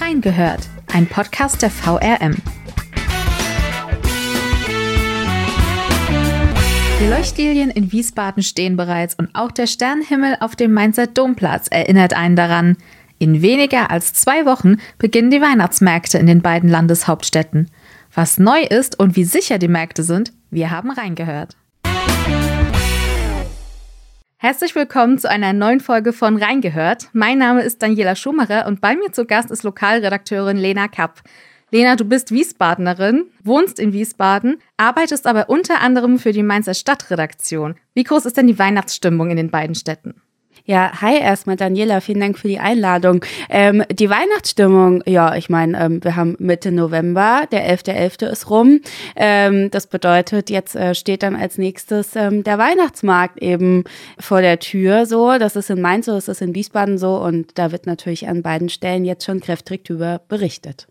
Reingehört, ein Podcast der VRM. Die Leuchtlilien in Wiesbaden stehen bereits und auch der Sternenhimmel auf dem Mainzer Domplatz erinnert einen daran. In weniger als zwei Wochen beginnen die Weihnachtsmärkte in den beiden Landeshauptstädten. Was neu ist und wie sicher die Märkte sind, wir haben reingehört. Herzlich willkommen zu einer neuen Folge von Reingehört. Mein Name ist Daniela Schumacher und bei mir zu Gast ist Lokalredakteurin Lena Kapp. Lena, du bist Wiesbadenerin, wohnst in Wiesbaden, arbeitest aber unter anderem für die Mainzer Stadtredaktion. Wie groß ist denn die Weihnachtsstimmung in den beiden Städten? Ja, hi erstmal Daniela, vielen Dank für die Einladung. Ähm, die Weihnachtsstimmung, ja, ich meine, ähm, wir haben Mitte November, der 11.11. .11. ist rum. Ähm, das bedeutet, jetzt äh, steht dann als nächstes ähm, der Weihnachtsmarkt eben vor der Tür so. Das ist in Mainz so, das ist in Wiesbaden so und da wird natürlich an beiden Stellen jetzt schon kräftig drüber berichtet.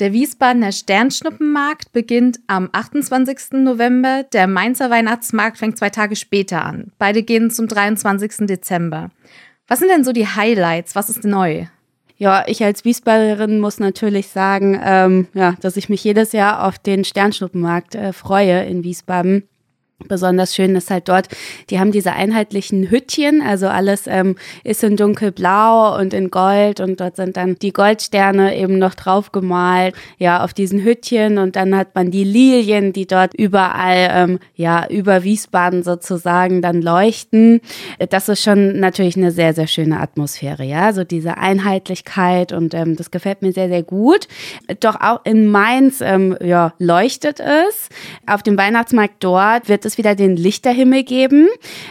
Der Wiesbadener Sternschnuppenmarkt beginnt am 28. November. Der Mainzer Weihnachtsmarkt fängt zwei Tage später an. Beide gehen zum 23. Dezember. Was sind denn so die Highlights? Was ist neu? Ja, ich als Wiesbadenerin muss natürlich sagen, ähm, ja, dass ich mich jedes Jahr auf den Sternschnuppenmarkt äh, freue in Wiesbaden. Besonders schön ist halt dort, die haben diese einheitlichen Hüttchen, also alles ähm, ist in dunkelblau und in Gold und dort sind dann die Goldsterne eben noch drauf gemalt, ja, auf diesen Hüttchen und dann hat man die Lilien, die dort überall, ähm, ja, über Wiesbaden sozusagen dann leuchten. Das ist schon natürlich eine sehr, sehr schöne Atmosphäre, ja, so diese Einheitlichkeit und ähm, das gefällt mir sehr, sehr gut. Doch auch in Mainz, ähm, ja, leuchtet es. Auf dem Weihnachtsmarkt dort wird es es wieder den Lichterhimmel geben.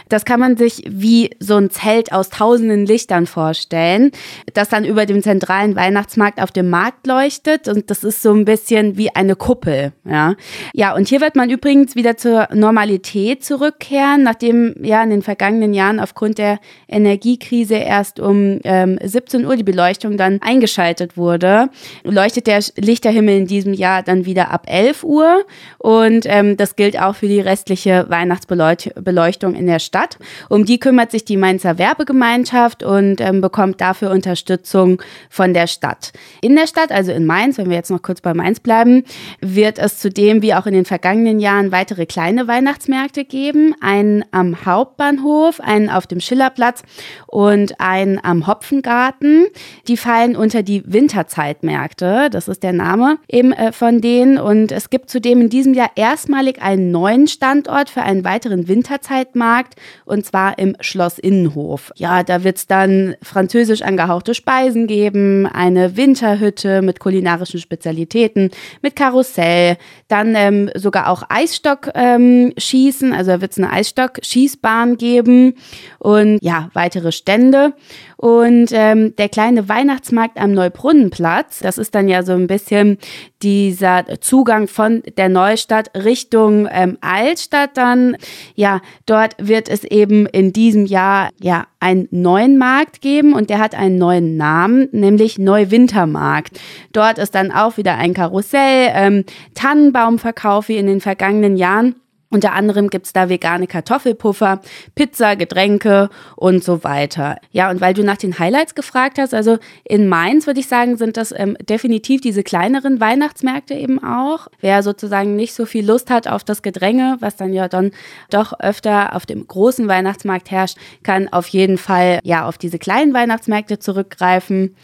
Das kann man sich wie so ein Zelt aus tausenden Lichtern vorstellen, das dann über dem zentralen Weihnachtsmarkt auf dem Markt leuchtet und das ist so ein bisschen wie eine Kuppel, ja. Ja, und hier wird man übrigens wieder zur Normalität zurückkehren, nachdem ja in den vergangenen Jahren aufgrund der Energiekrise erst um ähm, 17 Uhr die Beleuchtung dann eingeschaltet wurde, leuchtet der Lichterhimmel in diesem Jahr dann wieder ab 11 Uhr und ähm, das gilt auch für die restliche öffentliche Weihnachtsbeleuchtung in der Stadt. Um die kümmert sich die Mainzer Werbegemeinschaft und ähm, bekommt dafür Unterstützung von der Stadt. In der Stadt, also in Mainz, wenn wir jetzt noch kurz bei Mainz bleiben, wird es zudem wie auch in den vergangenen Jahren weitere kleine Weihnachtsmärkte geben. Einen am Hauptbahnhof, einen auf dem Schillerplatz und einen am Hopfengarten. Die fallen unter die Winterzeitmärkte. Das ist der Name eben äh, von denen. Und es gibt zudem in diesem Jahr erstmalig einen neuen Standort Standort für einen weiteren Winterzeitmarkt und zwar im Schloss Innenhof. Ja, da wird es dann französisch angehauchte Speisen geben, eine Winterhütte mit kulinarischen Spezialitäten, mit Karussell, dann ähm, sogar auch Eisstock ähm, schießen, also da wird es eine Eisstock-Schießbahn geben und ja, weitere Stände. Und ähm, der kleine Weihnachtsmarkt am Neubrunnenplatz, das ist dann ja so ein bisschen dieser Zugang von der Neustadt Richtung ähm, Altstadt dann. Ja, dort wird es eben in diesem Jahr ja einen neuen Markt geben und der hat einen neuen Namen, nämlich Neuwintermarkt. Dort ist dann auch wieder ein Karussell, ähm, Tannenbaumverkauf wie in den vergangenen Jahren. Unter anderem gibt's da vegane Kartoffelpuffer, Pizza, Getränke und so weiter. Ja, und weil du nach den Highlights gefragt hast, also in Mainz würde ich sagen, sind das ähm, definitiv diese kleineren Weihnachtsmärkte eben auch. Wer sozusagen nicht so viel Lust hat auf das Gedränge, was dann ja dann doch öfter auf dem großen Weihnachtsmarkt herrscht, kann auf jeden Fall ja auf diese kleinen Weihnachtsmärkte zurückgreifen.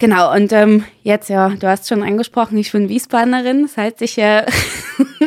Genau, und ähm, jetzt ja, du hast schon angesprochen, ich bin Wiesbadenerin, das heißt, ich, äh,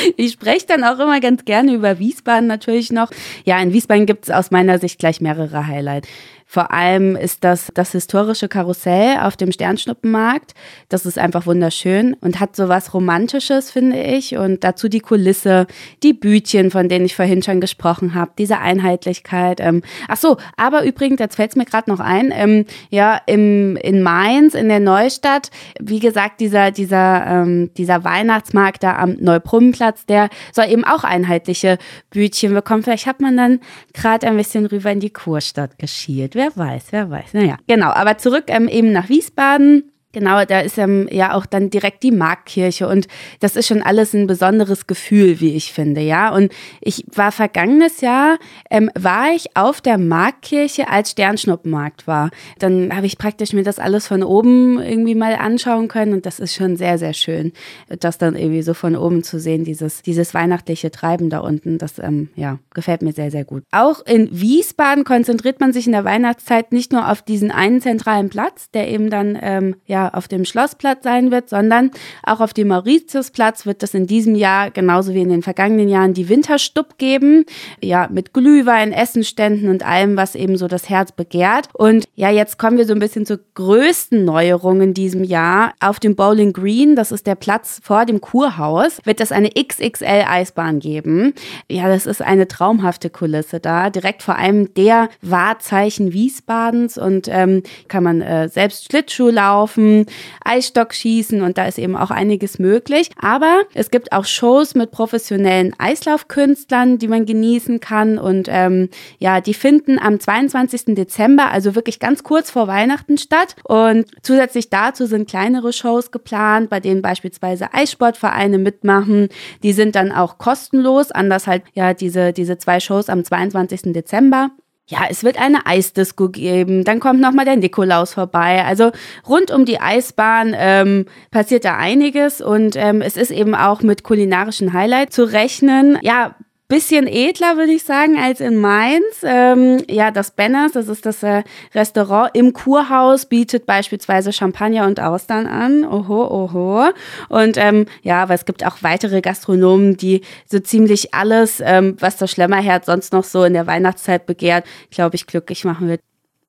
ich spreche dann auch immer ganz gerne über Wiesbaden natürlich noch. Ja, in Wiesbaden gibt es aus meiner Sicht gleich mehrere Highlights. Vor allem ist das das historische Karussell auf dem Sternschnuppenmarkt. Das ist einfach wunderschön und hat so was Romantisches, finde ich. Und dazu die Kulisse, die Bütchen, von denen ich vorhin schon gesprochen habe, diese Einheitlichkeit. Ähm, ach so, aber übrigens, jetzt fällt es mir gerade noch ein, ähm, ja, im, in Mainz, in der Neustadt, wie gesagt, dieser, dieser, ähm, dieser Weihnachtsmarkt da am Neubrummenplatz, der soll eben auch einheitliche Bütchen bekommen. Vielleicht hat man dann gerade ein bisschen rüber in die Kurstadt geschielt wer weiß, wer weiß. Naja, genau. Aber zurück ähm, eben nach Wiesbaden. Genau, da ist ja auch dann direkt die Marktkirche und das ist schon alles ein besonderes Gefühl, wie ich finde, ja. Und ich war vergangenes Jahr, ähm, war ich auf der Marktkirche, als Sternschnuppenmarkt war. Dann habe ich praktisch mir das alles von oben irgendwie mal anschauen können und das ist schon sehr, sehr schön, das dann irgendwie so von oben zu sehen, dieses, dieses weihnachtliche Treiben da unten. Das, ähm, ja, gefällt mir sehr, sehr gut. Auch in Wiesbaden konzentriert man sich in der Weihnachtszeit nicht nur auf diesen einen zentralen Platz, der eben dann, ähm, ja, auf dem Schlossplatz sein wird, sondern auch auf dem Mauritiusplatz wird es in diesem Jahr genauso wie in den vergangenen Jahren die Winterstub geben. Ja, mit Glühwein, Essenständen und allem, was eben so das Herz begehrt. Und ja, jetzt kommen wir so ein bisschen zur größten Neuerung in diesem Jahr. Auf dem Bowling Green, das ist der Platz vor dem Kurhaus, wird es eine XXL Eisbahn geben. Ja, das ist eine traumhafte Kulisse da, direkt vor allem der Wahrzeichen Wiesbadens und ähm, kann man äh, selbst Schlittschuh laufen, Laufen, Eisstockschießen und da ist eben auch einiges möglich. Aber es gibt auch Shows mit professionellen Eislaufkünstlern, die man genießen kann und ähm, ja, die finden am 22. Dezember, also wirklich ganz kurz vor Weihnachten statt und zusätzlich dazu sind kleinere Shows geplant, bei denen beispielsweise Eissportvereine mitmachen. Die sind dann auch kostenlos, anders halt ja diese, diese zwei Shows am 22. Dezember ja, es wird eine Eisdisco geben, dann kommt nochmal der Nikolaus vorbei. Also rund um die Eisbahn ähm, passiert da einiges und ähm, es ist eben auch mit kulinarischen Highlights zu rechnen. Ja, bisschen edler, würde ich sagen, als in Mainz. Ähm, ja, das Benners, das ist das äh, Restaurant im Kurhaus, bietet beispielsweise Champagner und Austern an. Oho, oho. Und ähm, ja, aber es gibt auch weitere Gastronomen, die so ziemlich alles, ähm, was das Schlemmerherz sonst noch so in der Weihnachtszeit begehrt, glaube ich, glücklich machen wird.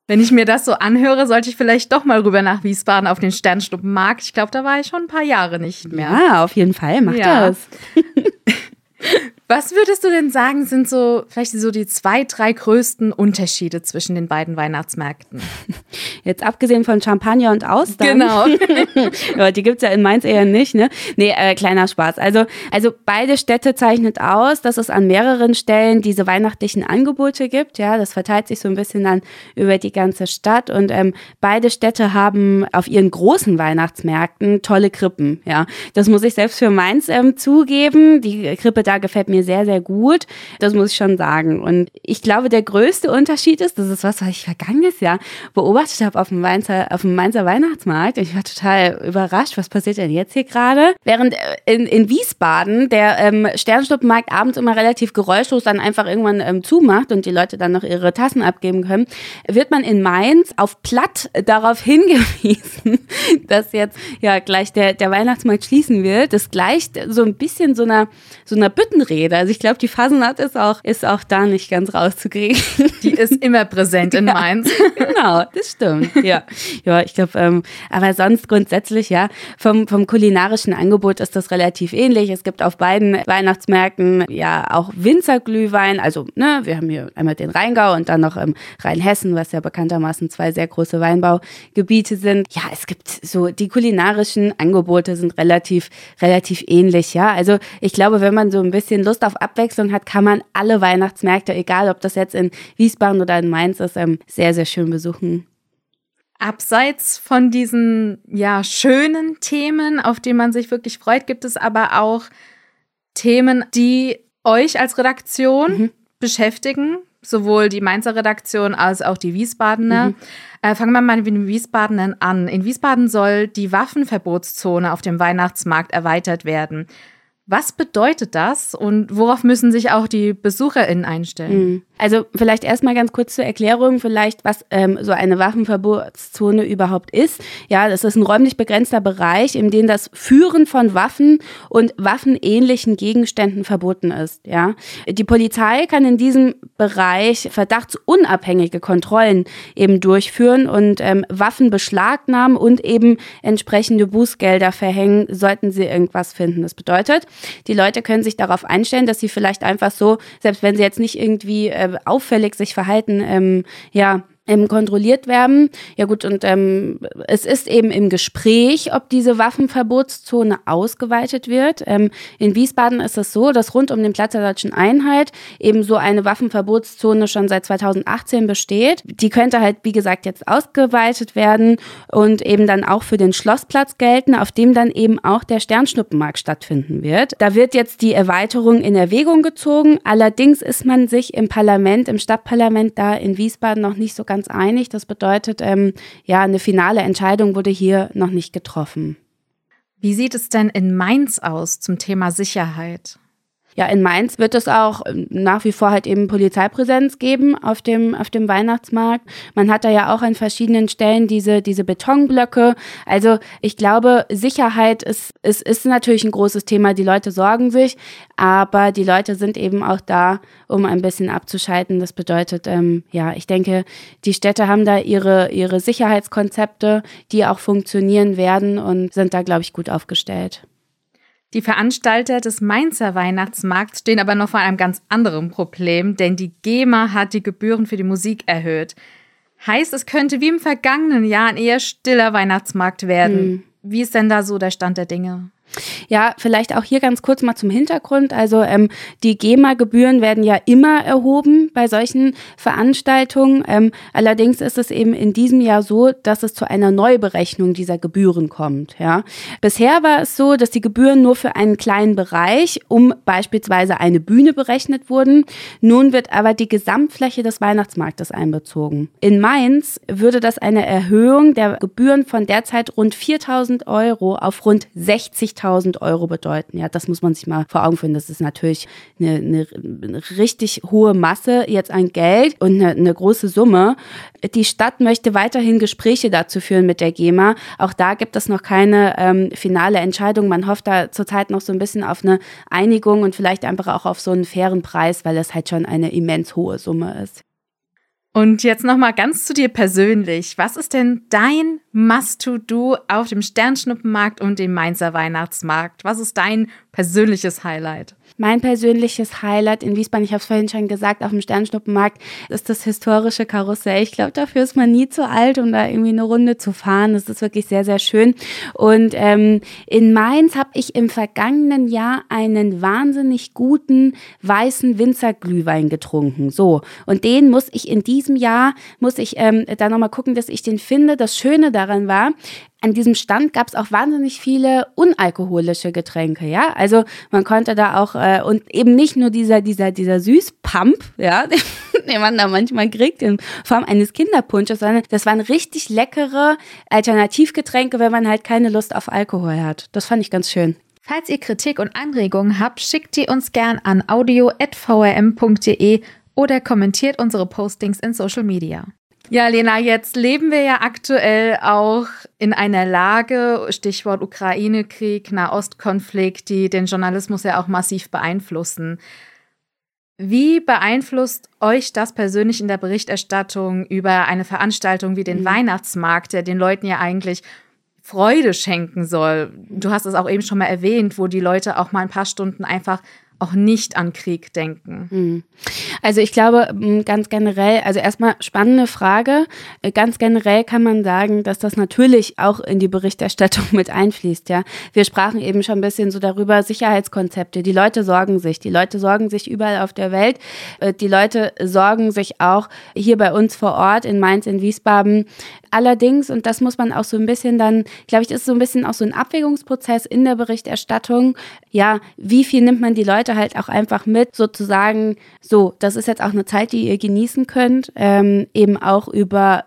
Wenn ich mir das so anhöre, sollte ich vielleicht doch mal rüber nach Wiesbaden auf den Sternschnuppenmarkt. Ich glaube, da war ich schon ein paar Jahre nicht mehr. Ja, auf jeden Fall, mach ja. das. Was würdest du denn sagen, sind so vielleicht so die zwei, drei größten Unterschiede zwischen den beiden Weihnachtsmärkten? Jetzt abgesehen von Champagner und Austern. Genau. ja, die gibt's ja in Mainz eher nicht, ne? Nee, äh, kleiner Spaß. Also, also beide Städte zeichnet aus, dass es an mehreren Stellen diese weihnachtlichen Angebote gibt. Ja, das verteilt sich so ein bisschen dann über die ganze Stadt. Und ähm, beide Städte haben auf ihren großen Weihnachtsmärkten tolle Krippen. Ja, das muss ich selbst für Mainz ähm, zugeben. Die Krippe da gefällt mir sehr, sehr gut. Das muss ich schon sagen. Und ich glaube, der größte Unterschied ist, das ist was, was ich vergangenes Jahr beobachtet habe auf dem Mainzer, auf dem Mainzer Weihnachtsmarkt. Ich war total überrascht, was passiert denn jetzt hier gerade? Während äh, in, in Wiesbaden der ähm, Sternschnuppenmarkt abends immer relativ geräuschlos dann einfach irgendwann ähm, zumacht und die Leute dann noch ihre Tassen abgeben können, wird man in Mainz auf Platt darauf hingewiesen, dass jetzt ja gleich der, der Weihnachtsmarkt schließen wird. Das gleicht so ein bisschen so einer, so einer Büttenrede Rede. Also ich glaube, die Fasenat ist auch, ist auch da nicht ganz rauszukriegen. Die ist immer präsent in ja, Mainz. Genau, das stimmt. Ja, ja ich glaube, ähm, aber sonst grundsätzlich, ja, vom, vom kulinarischen Angebot ist das relativ ähnlich. Es gibt auf beiden Weihnachtsmärkten ja auch Winzerglühwein. Also, ne, wir haben hier einmal den Rheingau und dann noch ähm, Rheinhessen, was ja bekanntermaßen zwei sehr große Weinbaugebiete sind. Ja, es gibt so, die kulinarischen Angebote sind relativ, relativ ähnlich, ja. Also ich glaube, wenn man so ein bisschen Lust auf Abwechslung hat, kann man alle Weihnachtsmärkte, egal ob das jetzt in Wiesbaden oder in Mainz ist, ähm, sehr, sehr schön besuchen. Abseits von diesen ja schönen Themen, auf die man sich wirklich freut, gibt es aber auch Themen, die euch als Redaktion mhm. beschäftigen, sowohl die Mainzer Redaktion als auch die Wiesbadener. Mhm. Äh, fangen wir mal mit den Wiesbadenern an. In Wiesbaden soll die Waffenverbotszone auf dem Weihnachtsmarkt erweitert werden. Was bedeutet das und worauf müssen sich auch die BesucherInnen einstellen? Mhm. Also vielleicht erstmal ganz kurz zur Erklärung, vielleicht was ähm, so eine Waffenverbotszone überhaupt ist. Ja, das ist ein räumlich begrenzter Bereich, in dem das Führen von Waffen und waffenähnlichen Gegenständen verboten ist. Ja, die Polizei kann in diesem Bereich verdachtsunabhängige Kontrollen eben durchführen und ähm, Waffen beschlagnahmen und eben entsprechende Bußgelder verhängen, sollten sie irgendwas finden. Das bedeutet, die Leute können sich darauf einstellen, dass sie vielleicht einfach so, selbst wenn sie jetzt nicht irgendwie äh, auffällig sich verhalten, ähm, ja, ähm, kontrolliert werden. Ja gut, und ähm, es ist eben im Gespräch, ob diese Waffenverbotszone ausgeweitet wird. Ähm, in Wiesbaden ist es so, dass rund um den Platz der Deutschen Einheit eben so eine Waffenverbotszone schon seit 2018 besteht. Die könnte halt, wie gesagt, jetzt ausgeweitet werden und eben dann auch für den Schlossplatz gelten, auf dem dann eben auch der Sternschnuppenmarkt stattfinden wird. Da wird jetzt die Erweiterung in Erwägung gezogen. Allerdings ist man sich im Parlament, im Stadtparlament da in Wiesbaden noch nicht so ganz einig. Das bedeutet, ähm, ja, eine finale Entscheidung wurde hier noch nicht getroffen. Wie sieht es denn in Mainz aus zum Thema Sicherheit? Ja, in Mainz wird es auch ähm, nach wie vor halt eben Polizeipräsenz geben auf dem, auf dem Weihnachtsmarkt. Man hat da ja auch an verschiedenen Stellen diese, diese Betonblöcke. Also ich glaube, Sicherheit ist, ist, ist natürlich ein großes Thema. Die Leute sorgen sich, aber die Leute sind eben auch da, um ein bisschen abzuschalten. Das bedeutet, ähm, ja, ich denke, die Städte haben da ihre, ihre Sicherheitskonzepte, die auch funktionieren werden und sind da, glaube ich, gut aufgestellt. Die Veranstalter des Mainzer Weihnachtsmarkts stehen aber noch vor einem ganz anderen Problem, denn die GEMA hat die Gebühren für die Musik erhöht. Heißt, es könnte wie im vergangenen Jahr ein eher stiller Weihnachtsmarkt werden. Hm. Wie ist denn da so der Stand der Dinge? Ja, vielleicht auch hier ganz kurz mal zum Hintergrund. Also ähm, die GEMA-Gebühren werden ja immer erhoben bei solchen Veranstaltungen. Ähm, allerdings ist es eben in diesem Jahr so, dass es zu einer Neuberechnung dieser Gebühren kommt. Ja. Bisher war es so, dass die Gebühren nur für einen kleinen Bereich, um beispielsweise eine Bühne berechnet wurden. Nun wird aber die Gesamtfläche des Weihnachtsmarktes einbezogen. In Mainz würde das eine Erhöhung der Gebühren von derzeit rund 4000 Euro auf rund 60.000 50.000 Euro bedeuten. Ja, das muss man sich mal vor Augen führen. Das ist natürlich eine, eine, eine richtig hohe Masse jetzt an Geld und eine, eine große Summe. Die Stadt möchte weiterhin Gespräche dazu führen mit der GEMA. Auch da gibt es noch keine ähm, finale Entscheidung. Man hofft da zurzeit noch so ein bisschen auf eine Einigung und vielleicht einfach auch auf so einen fairen Preis, weil das halt schon eine immens hohe Summe ist. Und jetzt nochmal ganz zu dir persönlich. Was ist denn dein Must-to-Do auf dem Sternschnuppenmarkt und dem Mainzer Weihnachtsmarkt? Was ist dein persönliches Highlight? Mein persönliches Highlight in Wiesbaden, ich habe es vorhin schon gesagt, auf dem Sternschnuppenmarkt ist das historische Karussell. Ich glaube, dafür ist man nie zu alt, um da irgendwie eine Runde zu fahren. Das ist wirklich sehr, sehr schön. Und ähm, in Mainz habe ich im vergangenen Jahr einen wahnsinnig guten weißen Winzerglühwein getrunken. So. Und den muss ich in diesem Jahr, muss ich ähm, da nochmal gucken, dass ich den finde. Das Schöne daran war, an diesem Stand gab es auch wahnsinnig viele unalkoholische Getränke, ja. Also man konnte da auch äh, und eben nicht nur dieser dieser dieser Süßpump, ja, den man da manchmal kriegt in Form eines Kinderpunsches, sondern das waren richtig leckere Alternativgetränke, wenn man halt keine Lust auf Alkohol hat. Das fand ich ganz schön. Falls ihr Kritik und Anregungen habt, schickt die uns gern an audio@vrm.de oder kommentiert unsere Postings in Social Media. Ja, Lena, jetzt leben wir ja aktuell auch in einer Lage, Stichwort Ukraine-Krieg, Nahostkonflikt, die den Journalismus ja auch massiv beeinflussen. Wie beeinflusst euch das persönlich in der Berichterstattung über eine Veranstaltung wie den mhm. Weihnachtsmarkt, der den Leuten ja eigentlich Freude schenken soll? Du hast es auch eben schon mal erwähnt, wo die Leute auch mal ein paar Stunden einfach auch nicht an Krieg denken? Hm. Also ich glaube ganz generell, also erstmal spannende Frage. Äh, ganz generell kann man sagen, dass das natürlich auch in die Berichterstattung mit einfließt. Ja, wir sprachen eben schon ein bisschen so darüber Sicherheitskonzepte. Die Leute sorgen sich, die Leute sorgen sich überall auf der Welt. Äh, die Leute sorgen sich auch hier bei uns vor Ort in Mainz, in Wiesbaden. Allerdings, und das muss man auch so ein bisschen dann, glaube ich, ist so ein bisschen auch so ein Abwägungsprozess in der Berichterstattung. Ja, wie viel nimmt man die Leute Leute halt auch einfach mit, sozusagen, so, das ist jetzt auch eine Zeit, die ihr genießen könnt, ähm, eben auch über,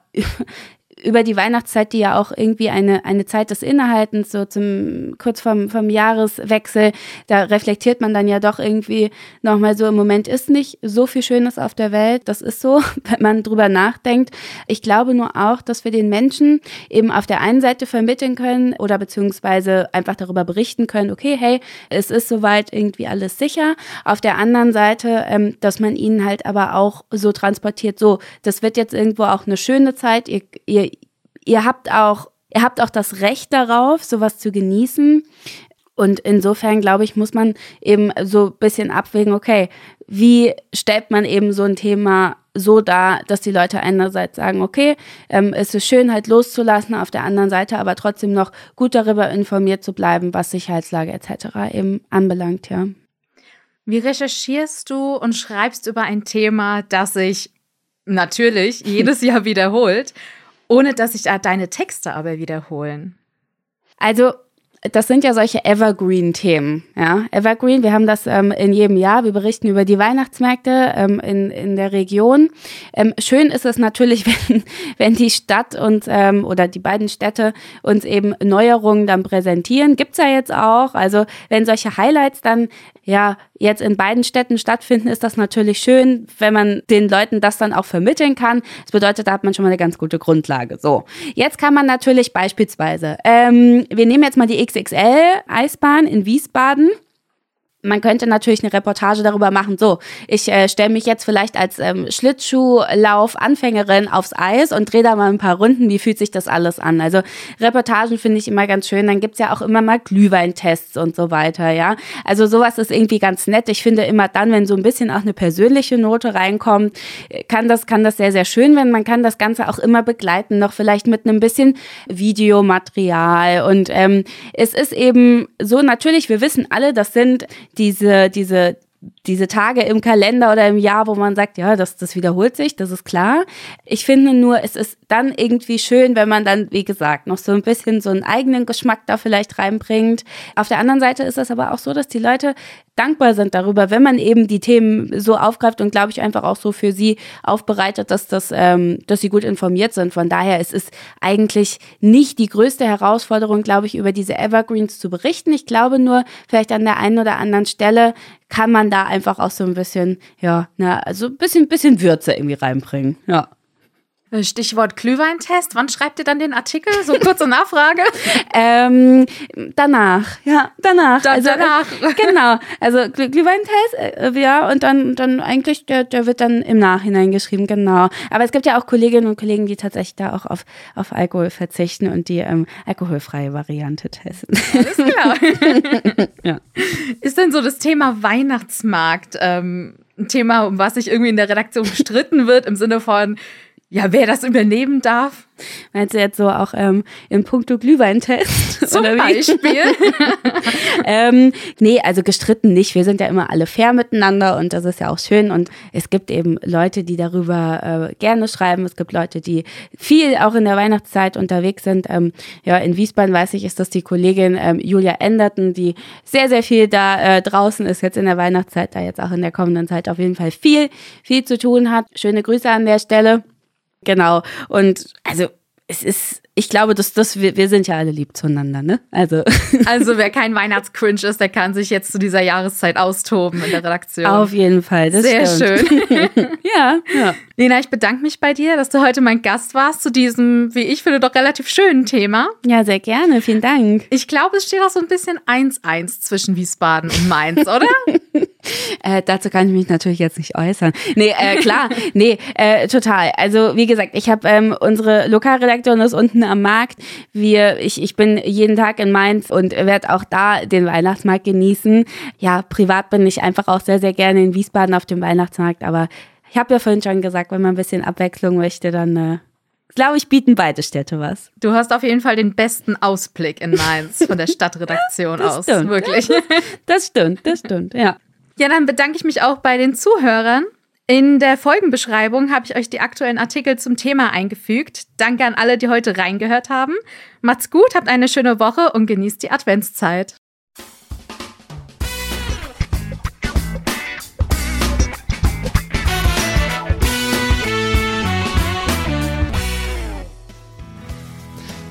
über die Weihnachtszeit, die ja auch irgendwie eine, eine Zeit des Innehaltens, so zum, kurz vom, vom Jahreswechsel, da reflektiert man dann ja doch irgendwie nochmal so, im Moment ist nicht so viel Schönes auf der Welt. Das ist so, wenn man drüber nachdenkt. Ich glaube nur auch, dass wir den Menschen eben auf der einen Seite vermitteln können oder beziehungsweise einfach darüber berichten können, okay, hey, es ist soweit irgendwie alles sicher. Auf der anderen Seite, ähm, dass man ihnen halt aber auch so transportiert, so, das wird jetzt irgendwo auch eine schöne Zeit, ihr, ihr ihr habt auch, ihr habt auch das Recht darauf, sowas zu genießen. Und insofern, glaube ich, muss man eben so ein bisschen abwägen, okay, wie stellt man eben so ein Thema so da, dass die Leute einerseits sagen, okay, ähm, es ist schön halt loszulassen, auf der anderen Seite aber trotzdem noch gut darüber informiert zu bleiben, was Sicherheitslage etc. eben anbelangt, ja. Wie recherchierst du und schreibst über ein Thema, das sich natürlich jedes Jahr wiederholt, ohne dass sich da deine Texte aber wiederholen? Also das sind ja solche Evergreen-Themen. Ja? Evergreen, wir haben das ähm, in jedem Jahr. Wir berichten über die Weihnachtsmärkte ähm, in, in der Region. Ähm, schön ist es natürlich, wenn, wenn die Stadt und ähm, oder die beiden Städte uns eben Neuerungen dann präsentieren. Gibt's ja jetzt auch. Also wenn solche Highlights dann ja jetzt in beiden Städten stattfinden, ist das natürlich schön, wenn man den Leuten das dann auch vermitteln kann. Das bedeutet, da hat man schon mal eine ganz gute Grundlage. So, jetzt kann man natürlich beispielsweise, ähm, wir nehmen jetzt mal die XXL-Eisbahn in Wiesbaden man könnte natürlich eine Reportage darüber machen, so, ich äh, stelle mich jetzt vielleicht als ähm, Schlittschuhlauf-Anfängerin aufs Eis und drehe da mal ein paar Runden, wie fühlt sich das alles an? Also Reportagen finde ich immer ganz schön, dann gibt's ja auch immer mal Glühweintests und so weiter, ja. Also sowas ist irgendwie ganz nett. Ich finde immer dann, wenn so ein bisschen auch eine persönliche Note reinkommt, kann das, kann das sehr, sehr schön werden. Man kann das Ganze auch immer begleiten, noch vielleicht mit einem bisschen Videomaterial und ähm, es ist eben so, natürlich, wir wissen alle, das sind diese, diese, diese Tage im Kalender oder im Jahr, wo man sagt, ja, das, das wiederholt sich, das ist klar. Ich finde nur, es ist dann irgendwie schön, wenn man dann, wie gesagt, noch so ein bisschen so einen eigenen Geschmack da vielleicht reinbringt. Auf der anderen Seite ist es aber auch so, dass die Leute dankbar sind darüber, wenn man eben die Themen so aufgreift und glaube ich einfach auch so für sie aufbereitet, dass das, ähm, dass sie gut informiert sind. Von daher ist es eigentlich nicht die größte Herausforderung, glaube ich, über diese Evergreens zu berichten. Ich glaube nur, vielleicht an der einen oder anderen Stelle kann man da einfach auch so ein bisschen, ja, na, also ein bisschen, bisschen Würze irgendwie reinbringen. Ja. Stichwort Glühweintest. Wann schreibt ihr dann den Artikel? So kurze Nachfrage. ähm, danach, ja, danach. Da, also, danach. Äh, genau. Also Glühweintest, äh, ja, und dann, dann eigentlich, der, der wird dann im Nachhinein geschrieben, genau. Aber es gibt ja auch Kolleginnen und Kollegen, die tatsächlich da auch auf, auf Alkohol verzichten und die ähm, alkoholfreie Variante testen. Alles klar. ja. Ist denn so das Thema Weihnachtsmarkt ähm, ein Thema, um was sich irgendwie in der Redaktion gestritten wird, im Sinne von, ja, wer das übernehmen darf. Meinst du jetzt so auch ähm, in puncto Glühweintest? Zum Beispiel? ähm, nee, also gestritten nicht. Wir sind ja immer alle fair miteinander und das ist ja auch schön. Und es gibt eben Leute, die darüber äh, gerne schreiben. Es gibt Leute, die viel auch in der Weihnachtszeit unterwegs sind. Ähm, ja, in Wiesbaden weiß ich, ist das die Kollegin ähm, Julia Enderton, die sehr, sehr viel da äh, draußen ist, jetzt in der Weihnachtszeit, da jetzt auch in der kommenden Zeit auf jeden Fall viel, viel zu tun hat. Schöne Grüße an der Stelle. Genau. Und also es ist, ich glaube, dass das, wir, wir sind ja alle lieb zueinander, ne? Also. Also wer kein Weihnachtscringe ist, der kann sich jetzt zu dieser Jahreszeit austoben in der Redaktion. Auf jeden Fall, das Sehr stimmt. schön. ja, ja. Lena, ich bedanke mich bei dir, dass du heute mein Gast warst zu diesem, wie ich finde, doch relativ schönen Thema. Ja, sehr gerne, vielen Dank. Ich glaube, es steht auch so ein bisschen 1-1 zwischen Wiesbaden und Mainz, oder? äh, dazu kann ich mich natürlich jetzt nicht äußern. Nee, äh, klar, nee, äh, total. Also wie gesagt, ich habe ähm, unsere Lokalredaktion ist unten am Markt. Wir, ich, ich bin jeden Tag in Mainz und werde auch da den Weihnachtsmarkt genießen. Ja, privat bin ich einfach auch sehr, sehr gerne in Wiesbaden auf dem Weihnachtsmarkt, aber ich habe ja vorhin schon gesagt, wenn man ein bisschen Abwechslung möchte, dann äh, glaube ich, bieten beide Städte was. Du hast auf jeden Fall den besten Ausblick in Mainz von der Stadtredaktion das aus. Stimmt. Wirklich. Das stimmt, das stimmt, ja. Ja, dann bedanke ich mich auch bei den Zuhörern. In der Folgenbeschreibung habe ich euch die aktuellen Artikel zum Thema eingefügt. Danke an alle, die heute reingehört haben. Macht's gut, habt eine schöne Woche und genießt die Adventszeit.